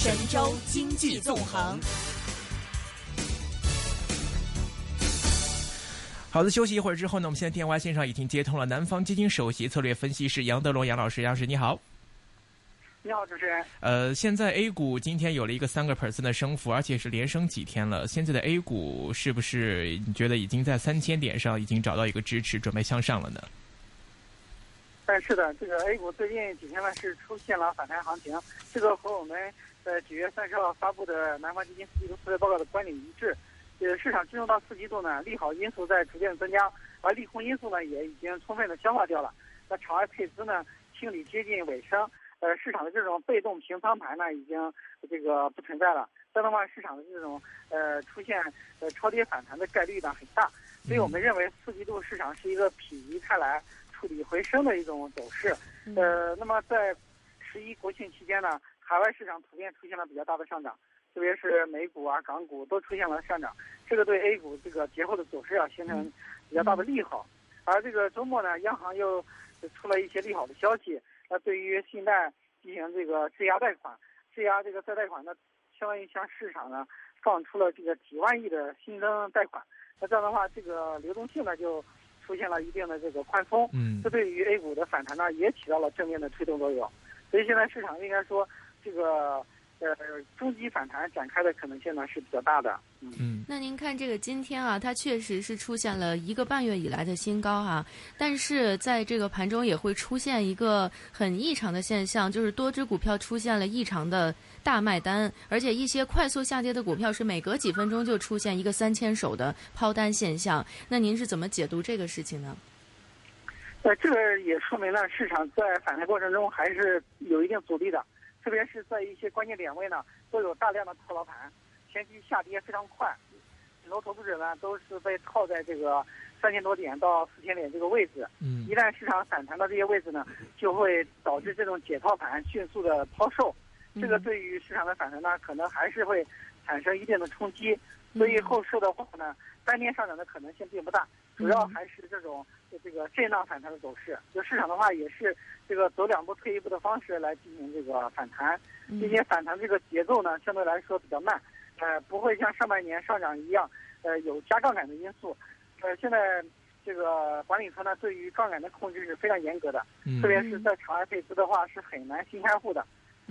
神州经济纵横。好的，休息一会儿之后呢，我们现在电话线上已经接通了南方基金首席策略分析师杨德龙杨老师，杨老师你好。你好，主持人。呃，现在 A 股今天有了一个三个 percent 的升幅，而且是连升几天了。现在的 A 股是不是你觉得已经在三千点上已经找到一个支持，准备向上了呢？但是的，这个 A 股最近几天呢是出现了反弹行情，这个和我们呃九月三十号发布的南方基金四季度策略报告的观点一致。呃，市场进入到四季度呢，利好因素在逐渐增加，而利空因素呢也已经充分的消化掉了。那场外配资呢清理接近尾声，呃，市场的这种被动平仓盘呢已经这个不存在了。这样的话，市场的这种呃出现呃超跌反弹的概率呢很大。所以我们认为四季度市场是一个否极泰来、触底回升的一种走势。呃，那么在十一国庆期间呢，海外市场普遍出现了比较大的上涨。特别是美股啊、港股都出现了上涨，这个对 A 股这个节后的走势啊形成比较大的利好。而这个周末呢，央行又出了一些利好的消息。那对于信贷进行这个质押贷款，质押这个再贷款呢，相当于向市场呢放出了这个几万亿的新增贷款。那这样的话，这个流动性呢就出现了一定的这个宽松。嗯，这对于 A 股的反弹呢也起到了正面的推动作用。所以现在市场应该说这个。呃，中级反弹展开的可能性呢是比较大的。嗯，那您看这个今天啊，它确实是出现了一个半月以来的新高哈，但是在这个盘中也会出现一个很异常的现象，就是多只股票出现了异常的大卖单，而且一些快速下跌的股票是每隔几分钟就出现一个三千手的抛单现象。那您是怎么解读这个事情呢？呃，这个也说明了市场在反弹过程中还是有一定阻力的。特别是在一些关键点位呢，都有大量的套牢盘，前期下跌非常快，很多投资者呢都是被套在这个三千多点到四千点这个位置。嗯，一旦市场反弹到这些位置呢，就会导致这种解套盘迅速的抛售，这个对于市场的反弹呢，可能还是会产生一定的冲击。所以后市的话呢，单天上涨的可能性并不大，主要还是这种这个震荡反弹的走势。就市场的话，也是。这个走两步退一步的方式来进行这个反弹，并且反弹这个节奏呢相对来说比较慢，呃，不会像上半年上涨一样，呃，有加杠杆的因素。呃，现在这个管理层呢对于杠杆的控制是非常严格的，特别是在场外配资的话是很难新开户的，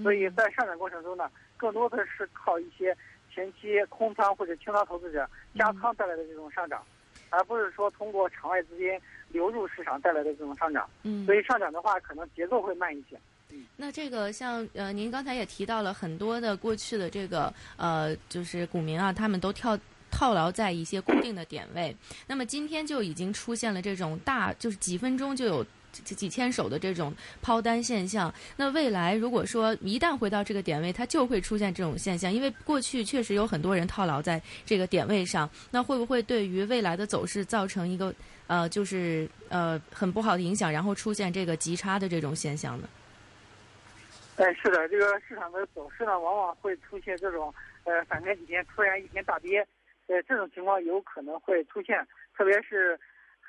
所以在上涨过程中呢，更多的是靠一些前期空仓或者清仓投资者加仓带来的这种上涨，而不是说通过场外资金。流入市场带来的这种上涨，嗯，所以上涨的话，可能节奏会慢一些。嗯，那这个像呃，您刚才也提到了很多的过去的这个呃，就是股民啊，他们都跳套牢在一些固定的点位。那么今天就已经出现了这种大，就是几分钟就有。几几千手的这种抛单现象，那未来如果说一旦回到这个点位，它就会出现这种现象，因为过去确实有很多人套牢在这个点位上，那会不会对于未来的走势造成一个呃，就是呃很不好的影响，然后出现这个极差的这种现象呢？哎，是的，这个市场的走势呢，往往会出现这种呃反弹几天，突然一天大跌，呃这种情况有可能会出现，特别是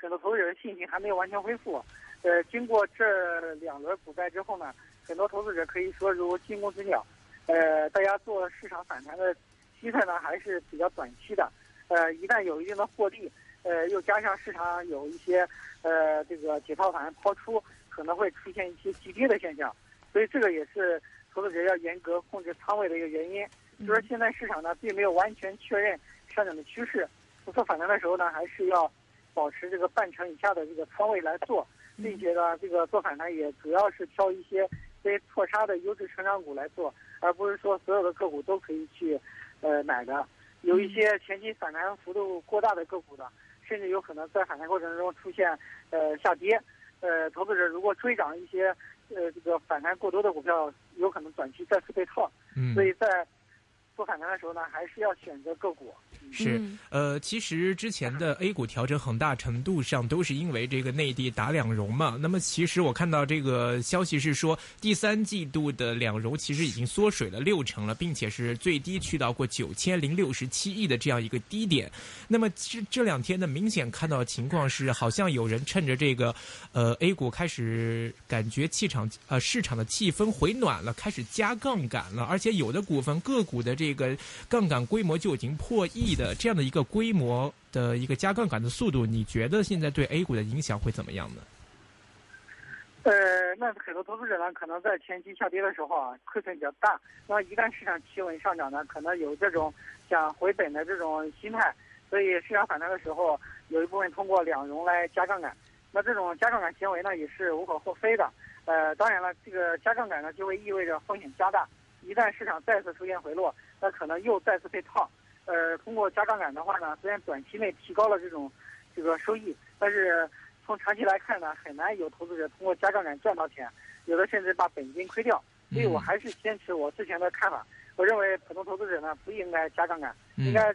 很多投资者的信心还没有完全恢复。呃，经过这两轮股灾之后呢，很多投资者可以说如惊弓之鸟。呃，大家做市场反弹的期态呢还是比较短期的。呃，一旦有一定的获利，呃，又加上市场有一些呃这个解套盘抛出，可能会出现一些急跌的现象。所以这个也是投资者要严格控制仓位的一个原因。就是现在市场呢并没有完全确认上涨的趋势，做反弹的时候呢还是要保持这个半成以下的这个仓位来做。并且呢，这个做反弹也主要是挑一些被错杀的优质成长股来做，而不是说所有的个股都可以去，呃买的。有一些前期反弹幅度过大的个股的，甚至有可能在反弹过程中出现呃下跌。呃，投资者如果追涨一些呃这个反弹过多的股票，有可能短期再次被套。嗯。所以在做反弹的时候呢，还是要选择个股。是，呃，其实之前的 A 股调整很大程度上都是因为这个内地打两融嘛。那么其实我看到这个消息是说，第三季度的两融其实已经缩水了六成了，并且是最低去到过九千零六十七亿的这样一个低点。那么这这两天呢，明显看到情况是，好像有人趁着这个呃 A 股开始感觉气场呃市场的气氛回暖了，开始加杠杆了，而且有的股份个股的这个杠杆规模就已经破亿。的这样的一个规模的一个加杠杆的速度，你觉得现在对 A 股的影响会怎么样呢？呃，那很多投资者呢，可能在前期下跌的时候啊，亏损比较大。那一旦市场企稳上涨呢，可能有这种想回本的这种心态，所以市场反弹的时候，有一部分通过两融来加杠杆。那这种加杠杆行为呢，也是无可厚非的。呃，当然了，这个加杠杆呢，就会意味着风险加大。一旦市场再次出现回落，那可能又再次被套。呃，通过加杠杆的话呢，虽然短期内提高了这种这个收益，但是从长期来看呢，很难有投资者通过加杠杆赚到钱，有的甚至把本金亏掉。所以我还是坚持我之前的看法，我认为普通投资者呢不应该加杠杆，应该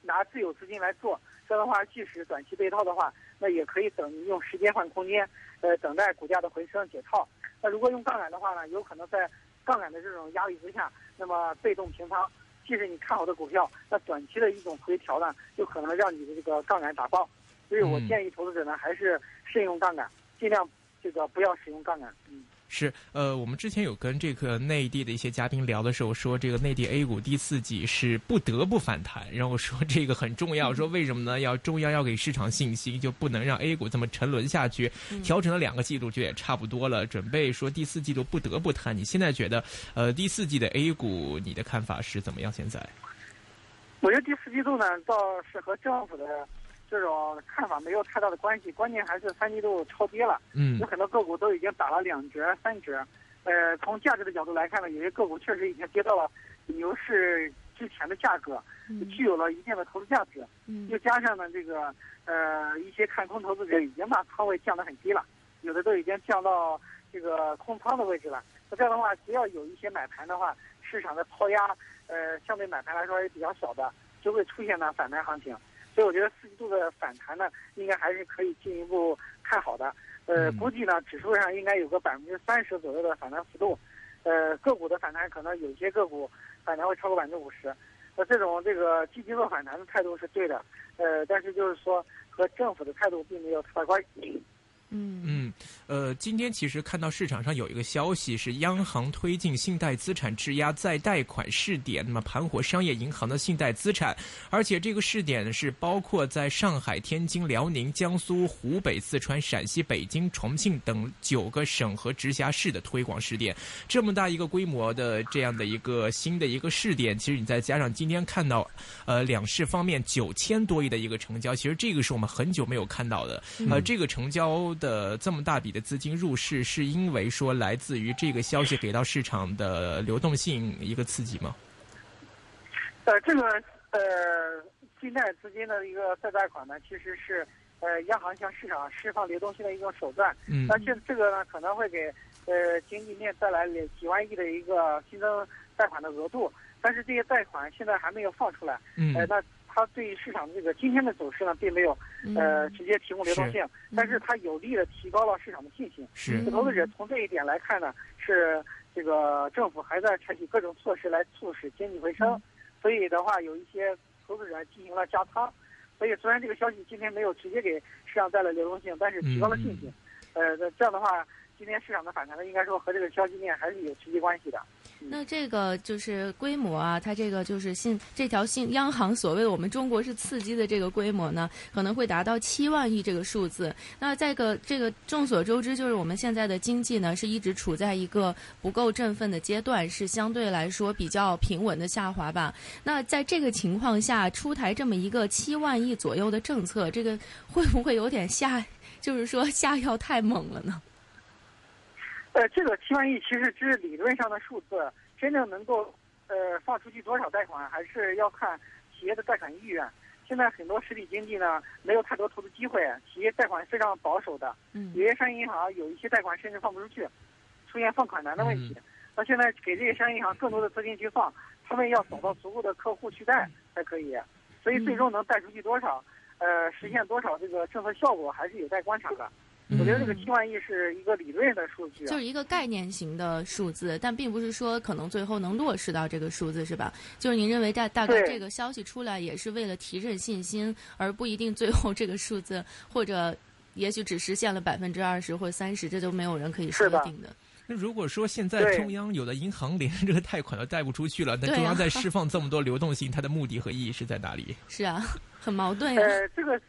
拿自有资金来做。这样的话，即使短期被套的话，那也可以等用时间换空间，呃，等待股价的回升解套。那如果用杠杆的话呢，有可能在杠杆的这种压力之下，那么被动平仓。即使你看好的股票，那短期的一种回调呢，就可能让你的这个杠杆打爆。所以我建议投资者呢，还是慎用杠杆，尽量这个不要使用杠杆。嗯。是，呃，我们之前有跟这个内地的一些嘉宾聊的时候，说这个内地 A 股第四季是不得不反弹，然后说这个很重要，说为什么呢？要中央要给市场信心，就不能让 A 股这么沉沦下去。调整了两个季度就也差不多了，准备说第四季度不得不谈。你现在觉得，呃，第四季的 A 股你的看法是怎么样？现在？我觉得第四季度呢，倒是和政府的。这种看法没有太大的关系，关键还是三季度超跌了，嗯，有很多个股都已经打了两折、三折。呃，从价值的角度来看呢，有些个股确实已经跌到了牛市之前的价格，具有了一定的投资价值。嗯，又加上呢，这个呃一些看空投资者已经把仓位降得很低了，有的都已经降到这个空仓的位置了。那这样的话，只要有一些买盘的话，市场的抛压，呃，相对买盘来说也比较小的，就会出现呢反弹行情。所以我觉得四季度的反弹呢，应该还是可以进一步看好的。呃，估计呢，指数上应该有个百分之三十左右的反弹幅度。呃，个股的反弹可能有些个股反弹会超过百分之五十。那这种这个积极做反弹的态度是对的。呃，但是就是说和政府的态度并没有太大关系。嗯。嗯，呃，今天其实看到市场上有一个消息是，央行推进信贷资产质押再贷款试点，那么盘活商业银行的信贷资产，而且这个试点是包括在上海、天津、辽宁、江苏、湖北、四川、陕西、北京、重庆等九个省和直辖市的推广试点，这么大一个规模的这样的一个新的一个试点，其实你再加上今天看到，呃，两市方面九千多亿的一个成交，其实这个是我们很久没有看到的，呃，这个成交。的这么大笔的资金入市，是因为说来自于这个消息给到市场的流动性一个刺激吗？呃，这个呃，信贷资金的一个再贷款呢，其实是呃央行向市场释放流动性的一种手段。嗯。那这这个呢，可能会给呃经济面带来几万亿的一个新增贷款的额度，但是这些贷款现在还没有放出来。嗯。呃，那。它对于市场的这个今天的走势呢，并没有呃直接提供流动性，但是它有力的提高了市场的信心。是投资者从这一点来看呢，是这个政府还在采取各种措施来促使经济回升，所以的话，有一些投资者进行了加仓。所以虽然这个消息今天没有直接给市场带来流动性，但是提高了信心。呃，这样的话。今天市场的反弹呢，应该说和这个消息面还是有直接关系的。那这个就是规模啊，它这个就是信这条信央行所谓的我们中国是刺激的这个规模呢，可能会达到七万亿这个数字。那这个这个众所周知，就是我们现在的经济呢是一直处在一个不够振奋的阶段，是相对来说比较平稳的下滑吧。那在这个情况下，出台这么一个七万亿左右的政策，这个会不会有点下，就是说下药太猛了呢？呃，这个七万亿其实只是理论上的数字，真正能够呃放出去多少贷款，还是要看企业的贷款意愿。现在很多实体经济呢，没有太多投资机会，企业贷款非常保守的。嗯。有些商业银行有一些贷款甚至放不出去，出现放款难的问题。那现在给这些商业银行更多的资金去放，他们要找到足够的客户去贷才可以。所以最终能贷出去多少，呃，实现多少这个政策效果，还是有待观察的。我觉得这个七万亿是一个理论的数据，就是一个概念型的数字，但并不是说可能最后能落实到这个数字，是吧？就是您认为大大概这个消息出来也是为了提振信心，而不一定最后这个数字或者也许只实现了百分之二十或三十，这都没有人可以说定的。那如果说现在中央有的银行连这个贷款都贷不出去了，那中央在释放这么多流动性，它的目的和意义是在哪里？是啊，很矛盾呀。呃，这个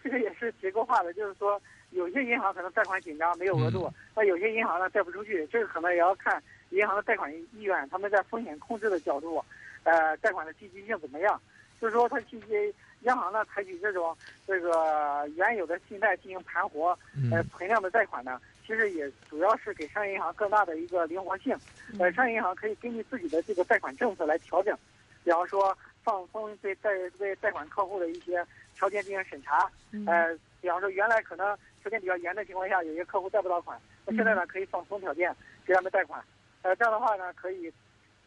这个也是结构化的，就是说。有些银行可能贷款紧张，没有额度；那有些银行呢贷不出去，这个可能也要看银行的贷款意愿，他们在风险控制的角度，呃，贷款的积极性怎么样？就是说，它积极央行呢采取这种这个原有的信贷进行盘活，呃，存量的贷款呢，其实也主要是给商业银行更大的一个灵活性。呃，商业银行可以根据自己的这个贷款政策来调整，比方说放松对贷对贷款客户的一些条件进行审查，呃，比方说原来可能。条件比较严的情况下，有些客户贷不到款，那现在呢可以放松条件给他们贷款，呃，这样的话呢可以，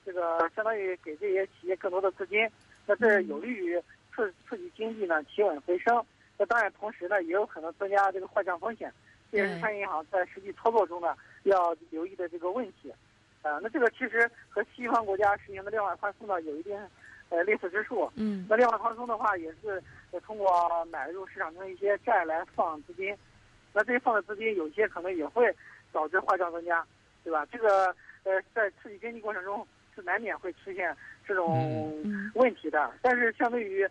这个相当于给这些企业更多的资金，那这有利于刺刺激经济呢企稳回升。那当然同时呢也有可能增加这个坏账风险，这也是商业银行在实际操作中呢要留意的这个问题。呃，那这个其实和西方国家实行的量化宽松呢有一定呃类似之处。嗯。那量化宽松的话也是通过买入市场中一些债来放资金。那这些放的资金有些可能也会导致坏账增加，对吧？这个呃，在刺激经济过程中是难免会出现这种问题的。但是相对于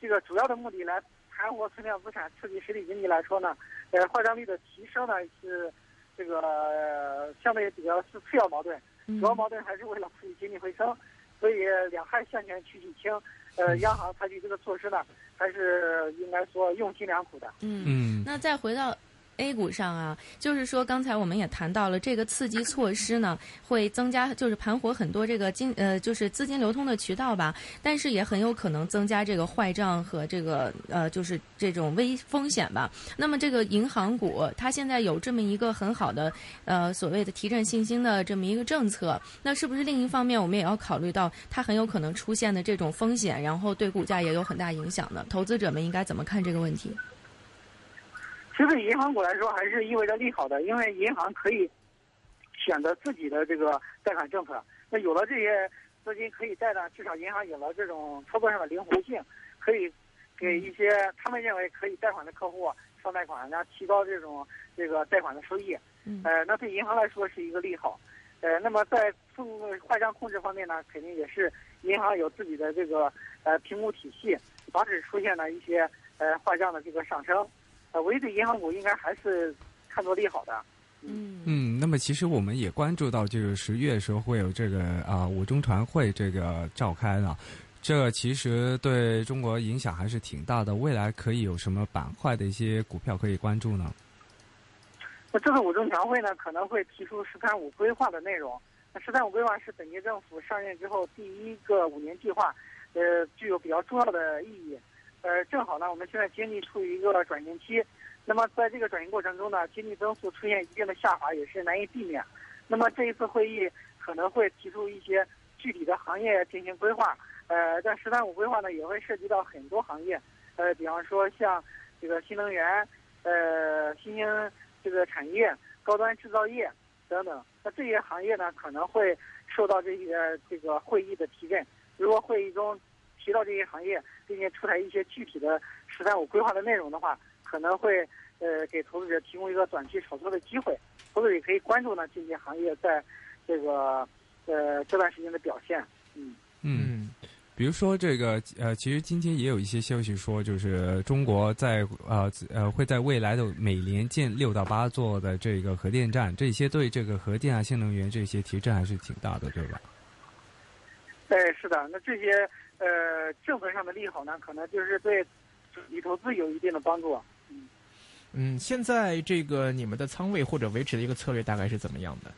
这个主要的目的来盘活存量资产、刺激实体经济来说呢，呃，坏账率的提升呢是这个相对比较是次要矛盾，主要矛盾还是为了刺激经济回升。所以两害相权取其轻，呃，央行采取这个措施呢，还是应该说用心良苦的。嗯，那再回到。A 股上啊，就是说刚才我们也谈到了这个刺激措施呢，会增加就是盘活很多这个金呃就是资金流通的渠道吧，但是也很有可能增加这个坏账和这个呃就是这种危风险吧。那么这个银行股它现在有这么一个很好的呃所谓的提振信心的这么一个政策，那是不是另一方面我们也要考虑到它很有可能出现的这种风险，然后对股价也有很大影响呢？投资者们应该怎么看这个问题？其实对银行股来说还是意味着利好的，因为银行可以选择自己的这个贷款政策。那有了这些资金可以贷呢，至少银行有了这种操作上的灵活性，可以给一些他们认为可以贷款的客户放贷款，然后提高这种这个贷款的收益。呃，那对银行来说是一个利好。呃，那么在控坏账控制方面呢，肯定也是银行有自己的这个呃评估体系，防止出现了一些呃坏账的这个上升。呃，唯对银行股应该还是看作利好的。嗯嗯，那么其实我们也关注到，就是十月的时候会有这个啊五中全会这个召开了，这其实对中国影响还是挺大的。未来可以有什么板块的一些股票可以关注呢？那这次五中全会呢，可能会提出“十三五”规划的内容。那“十三五”规划是本届政府上任之后第一个五年计划，呃，具有比较重要的意义。呃，正好呢，我们现在经济处于一个转型期，那么在这个转型过程中呢，经济增速出现一定的下滑也是难以避免。那么这一次会议可能会提出一些具体的行业进行规划，呃，但“十三五”规划呢也会涉及到很多行业，呃，比方说像这个新能源、呃，新兴这个产业、高端制造业等等。那这些行业呢可能会受到这些这个会议的提振。如果会议中，提到这些行业，并且出台一些具体的“十三五”规划的内容的话，可能会呃给投资者提供一个短期炒作的机会。投资者也可以关注呢这些行业在这个呃这段时间的表现。嗯嗯，比如说这个呃，其实今天也有一些消息说，就是中国在呃呃会在未来的每年建六到八座的这个核电站，这些对这个核电啊、新能源这些提振还是挺大的，对吧？对，是的，那这些。呃，政策上的利好呢，可能就是对主力投资有一定的帮助。嗯，嗯，现在这个你们的仓位或者维持的一个策略大概是怎么样的？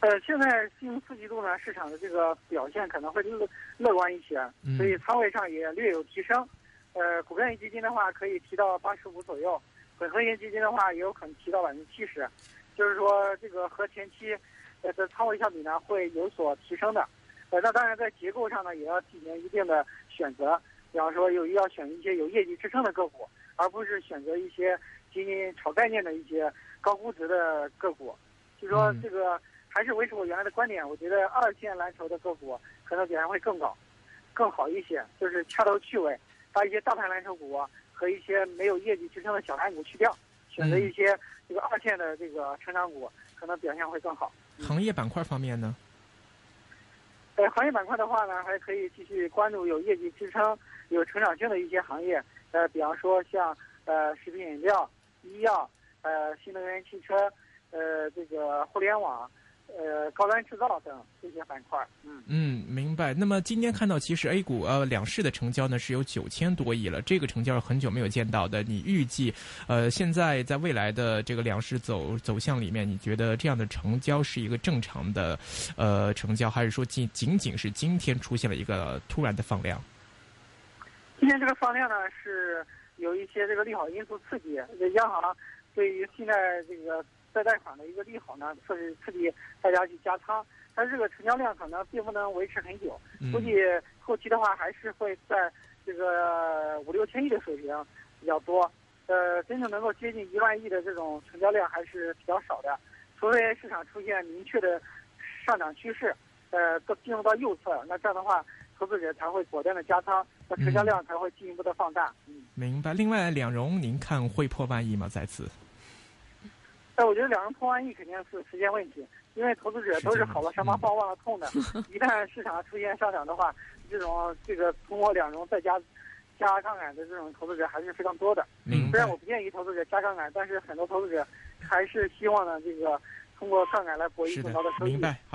呃，现在进入四季度呢，市场的这个表现可能会乐乐观一些，所以仓位上也略有提升。呃，股票型基金的话可以提到八十五左右，混合型基金的话也有可能提到百分之七十，就是说这个和前期呃的仓位相比呢会有所提升的。呃，那当然在结构上呢，也要进行一定的选择。比方说，有要选一些有业绩支撑的个股，而不是选择一些仅仅炒概念的一些高估值的个股。就说这个还是维持我原来的观点，我觉得二线蓝筹的个股可能表现会更高、更好一些。就是掐头去尾，把一些大盘蓝筹股和一些没有业绩支撑的小盘股去掉，选择一些这个二线的这个成长股，可能表现会更好。行业板块方面呢？呃，行业板块的话呢，还可以继续关注有业绩支撑、有成长性的一些行业。呃，比方说像呃食品饮料、医药、呃新能源汽车、呃这个互联网、呃高端制造等这些板块。嗯嗯，明白。那么今天看到，其实 A 股呃两市的成交呢是有九千多亿了，这个成交是很久没有见到的。你预计呃现在在未来的这个两市走走向里面，你觉得这样的成交是一个正常的呃成交，还是说仅仅仅是今天出现了一个突然的放量？今天这个放量呢，是有一些这个利好因素刺激，央行对于现在这个再贷款的一个利好呢，刺激刺激大家去加仓，但这个成交量可能并不能维持很久，估计后期的话还是会在这个五六千亿的水平比较多，呃，真正能够接近一万亿的这种成交量还是比较少的，除非市场出现明确的上涨趋势，呃，都进入到右侧，那这样的话。投资者才会果断的加仓，那成交量才会进一步的放大。嗯，明白。另外，两融您看会破万亿吗？再次？哎，我觉得两融破万亿肯定是时间问题，因为投资者都是好了伤疤忘了痛的。一旦市场出现上涨的话，这种这个通过两融再加加杠杆的这种投资者还是非常多的。虽然我不建议投资者加杠杆，但是很多投资者还是希望呢这个通过杠杆来博弈更高的收益。明白。